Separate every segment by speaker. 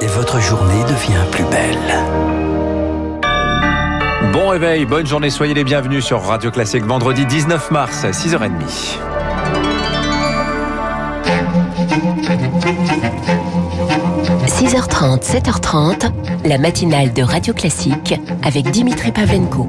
Speaker 1: et votre journée devient plus belle.
Speaker 2: Bon réveil, bonne journée, soyez les bienvenus sur Radio Classique vendredi 19 mars, 6h30.
Speaker 3: 6h30, 7h30, la matinale de Radio Classique avec Dimitri Pavlenko.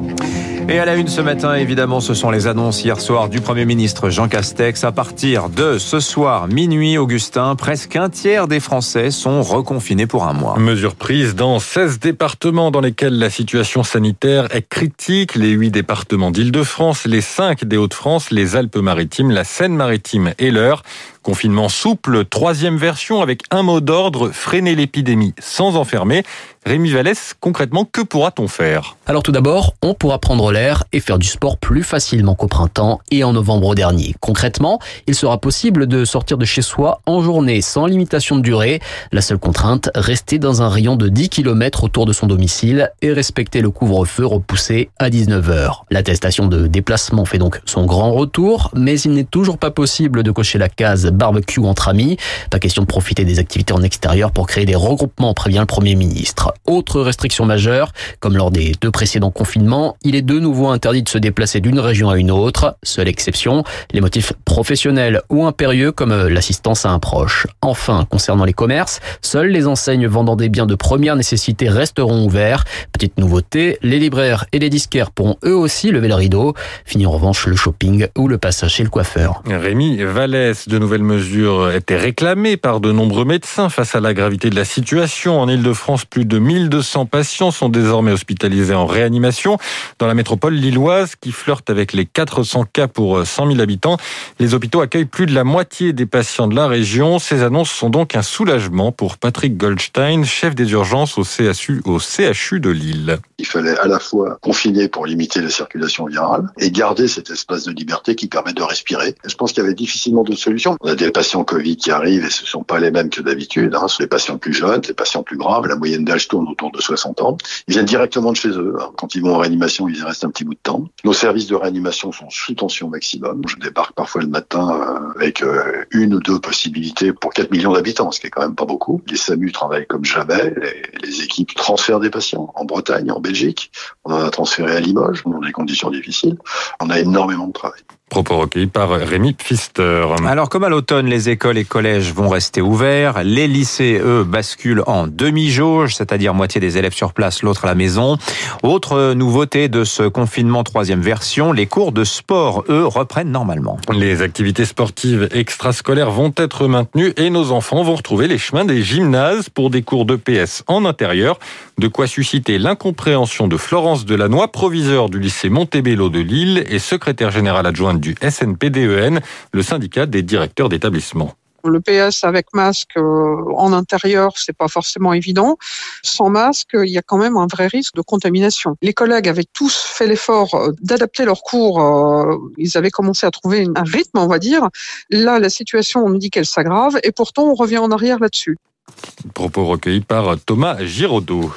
Speaker 2: Et à la une ce matin, évidemment, ce sont les annonces hier soir du Premier ministre Jean Castex. À partir de ce soir, minuit, Augustin, presque un tiers des Français sont reconfinés pour un mois.
Speaker 4: Mesure prise dans 16 départements dans lesquels la situation sanitaire est critique. Les 8 départements d'Île-de-France, les 5 des Hauts-de-France, les Alpes-Maritimes, la Seine-Maritime et l'Eure. Confinement souple, troisième version avec un mot d'ordre, freiner l'épidémie sans enfermer. Rémi Vallès, concrètement, que pourra-t-on faire?
Speaker 5: Alors tout d'abord, on pourra prendre l'air et faire du sport plus facilement qu'au printemps et en novembre dernier. Concrètement, il sera possible de sortir de chez soi en journée sans limitation de durée. La seule contrainte, rester dans un rayon de 10 km autour de son domicile et respecter le couvre-feu repoussé à 19h. L'attestation de déplacement fait donc son grand retour, mais il n'est toujours pas possible de cocher la case barbecue entre amis. Pas question de profiter des activités en extérieur pour créer des regroupements, prévient le Premier ministre. Autre restriction majeure, comme lors des deux précédents confinements, il est de nouveau interdit de se déplacer d'une région à une autre. Seule exception, les motifs professionnels ou impérieux comme l'assistance à un proche. Enfin, concernant les commerces, seules les enseignes vendant des biens de première nécessité resteront ouverts. Petite nouveauté, les libraires et les disquaires pourront eux aussi lever le rideau. Fini en revanche le shopping ou le passage chez le coiffeur.
Speaker 4: Rémi Vallès, de nouvelles mesures étaient réclamées par de nombreux médecins face à la gravité de la situation. En Ile-de-France, plus de 1200 patients sont désormais hospitalisés en réanimation. Dans la métropole lilloise, qui flirte avec les 400 cas pour 100 000 habitants, les hôpitaux accueillent plus de la moitié des patients de la région. Ces annonces sont donc un soulagement pour Patrick Goldstein, chef des urgences au CHU, au CHU de Lille.
Speaker 6: Il fallait à la fois confiner pour limiter la circulation virale et garder cet espace de liberté qui permet de respirer. Je pense qu'il y avait difficilement d'autres solutions. On a des patients Covid qui arrivent et ce ne sont pas les mêmes que d'habitude. Hein. Ce sont les patients plus jeunes, les patients plus graves. La moyenne d'âge tourne autour de 60 ans. Ils viennent directement de chez eux. Hein. Quand ils vont en réanimation, ils y restent un petit bout de temps. Nos services de réanimation sont sous tension maximum. Je débarque parfois le matin euh, avec euh, une ou deux possibilités pour 4 millions d'habitants, ce qui est quand même pas beaucoup. Les SAMU travaillent comme jamais. Les, équipes transfèrent des patients en Bretagne, en Belgique. On en a transféré à Limoges dans des conditions difficiles. On a énormément de travail.
Speaker 4: Propos recueillis par Rémi Pfister.
Speaker 2: Alors, comme à l'automne, les écoles et collèges vont rester ouverts. Les lycées, eux, basculent en demi-jauge, c'est-à-dire moitié des élèves sur place, l'autre à la maison. Autre nouveauté de ce confinement troisième version, les cours de sport, eux, reprennent normalement.
Speaker 4: Les activités sportives extrascolaires vont être maintenues et nos enfants vont retrouver les chemins des gymnases pour des cours de PS en intérieur. De quoi susciter l'incompréhension de Florence Delannoy, proviseur du lycée Montebello de Lille et secrétaire général adjointe du SNPDEN, le syndicat des directeurs d'établissement.
Speaker 7: Le PS avec masque euh, en intérieur, c'est pas forcément évident. Sans masque, il y a quand même un vrai risque de contamination. Les collègues avaient tous fait l'effort euh, d'adapter leurs cours. Euh, ils avaient commencé à trouver un rythme, on va dire. Là, la situation, on nous dit qu'elle s'aggrave, et pourtant, on revient en arrière là-dessus.
Speaker 4: Propos recueillis par Thomas Giraudot.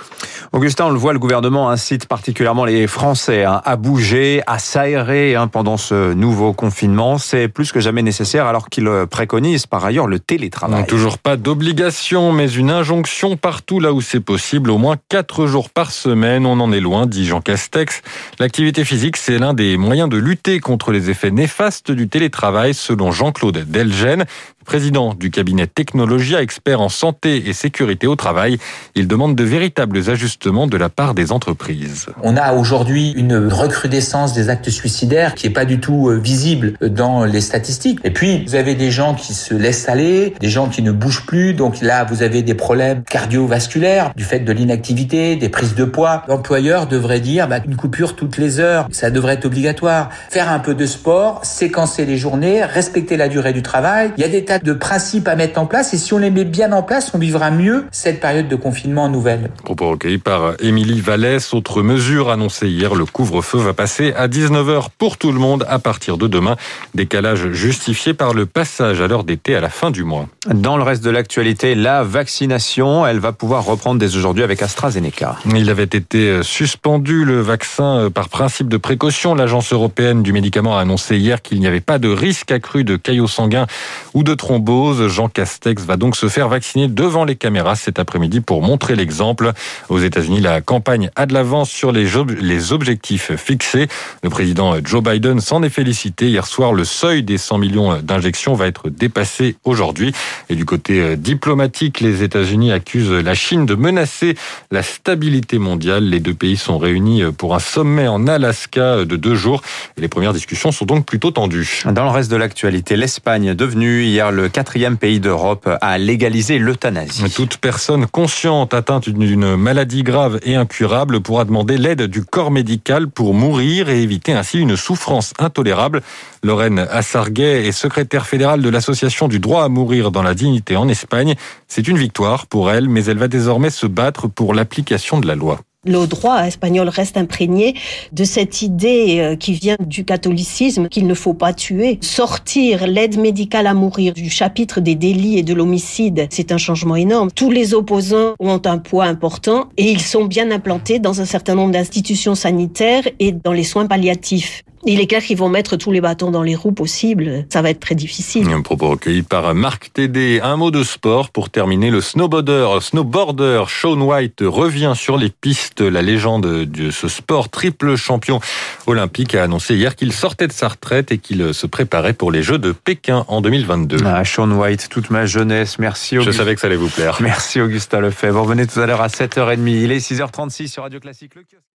Speaker 2: Augustin, on le voit, le gouvernement incite particulièrement les Français hein, à bouger, à s'aérer hein, pendant ce nouveau confinement. C'est plus que jamais nécessaire alors qu'il préconise par ailleurs le télétravail.
Speaker 4: Toujours pas d'obligation, mais une injonction partout là où c'est possible, au moins quatre jours par semaine. On en est loin, dit Jean Castex. L'activité physique, c'est l'un des moyens de lutter contre les effets néfastes du télétravail, selon Jean-Claude Delgen, président du cabinet Technologia, expert en santé et sécurité au travail. Il demande de véritables ajustements de la part des entreprises.
Speaker 8: On a aujourd'hui une recrudescence des actes suicidaires qui est pas du tout visible dans les statistiques. Et puis, vous avez des gens qui se laissent aller, des gens qui ne bougent plus. Donc là, vous avez des problèmes cardiovasculaires du fait de l'inactivité, des prises de poids. L'employeur devrait dire bah, une coupure toutes les heures. Ça devrait être obligatoire. Faire un peu de sport, séquencer les journées, respecter la durée du travail. Il y a des tas de principes à mettre en place et si on les met bien en place, on vivra mieux cette période de confinement nouvelle.
Speaker 4: Propos recueillis par Émilie Vallès. Autre mesure annoncée hier, le couvre-feu va passer à 19h pour tout le monde à partir de demain. Décalage justifié par le passage à l'heure d'été à la fin du mois.
Speaker 2: Dans le reste de l'actualité, la vaccination, elle va pouvoir reprendre dès aujourd'hui avec AstraZeneca.
Speaker 4: Il avait été suspendu le vaccin par principe de précaution. L'agence européenne du médicament a annoncé hier qu'il n'y avait pas de risque accru de caillots sanguins ou de thrombose. Jean Castex va donc se faire vacciner devant les caméras cet après-midi pour montrer l'exemple. Aux États-Unis, la campagne a de l'avance sur les, objectifs fixés. Le président Joe Biden s'en est félicité. Hier soir, le seuil des 100 millions d'injections va être dépassé aujourd'hui. Et du côté euh, diplomatique, les États-Unis accusent la Chine de menacer la stabilité mondiale. Les deux pays sont réunis pour un sommet en Alaska de deux jours. Les premières discussions sont donc plutôt tendues.
Speaker 2: Dans le reste de l'actualité, l'Espagne, devenue hier le quatrième pays d'Europe à légaliser l'euthanasie.
Speaker 4: Toute personne consciente atteinte d'une maladie grave et incurable pourra demander l'aide du corps médical pour mourir et éviter ainsi une souffrance intolérable. Lorraine Assarguet est secrétaire fédérale de l'Association du droit à mourir dans la dignité en Espagne. C'est une victoire pour elle, mais elle va désormais se battre pour l'application de la loi.
Speaker 9: Le droit espagnol reste imprégné de cette idée euh, qui vient du catholicisme qu'il ne faut pas tuer. Sortir l'aide médicale à mourir du chapitre des délits et de l'homicide, c'est un changement énorme. Tous les opposants ont un poids important et ils sont bien implantés dans un certain nombre d'institutions sanitaires et dans les soins palliatifs. Il est clair qu'ils vont mettre tous les bâtons dans les roues possibles. Ça va être très difficile.
Speaker 4: Un propos recueilli par Marc Tédé. Un mot de sport pour terminer. Le snowboarder, snowboarder Sean White revient sur les pistes. La légende de ce sport, triple champion olympique, a annoncé hier qu'il sortait de sa retraite et qu'il se préparait pour les Jeux de Pékin en 2022.
Speaker 2: Ah, Sean White, toute ma jeunesse. Merci.
Speaker 4: Augustin. Je savais que ça allait vous plaire.
Speaker 2: Merci Augustin Lefebvre. Vous revenez tout à l'heure à 7h30. Il est 6h36 sur Radio Classique. Le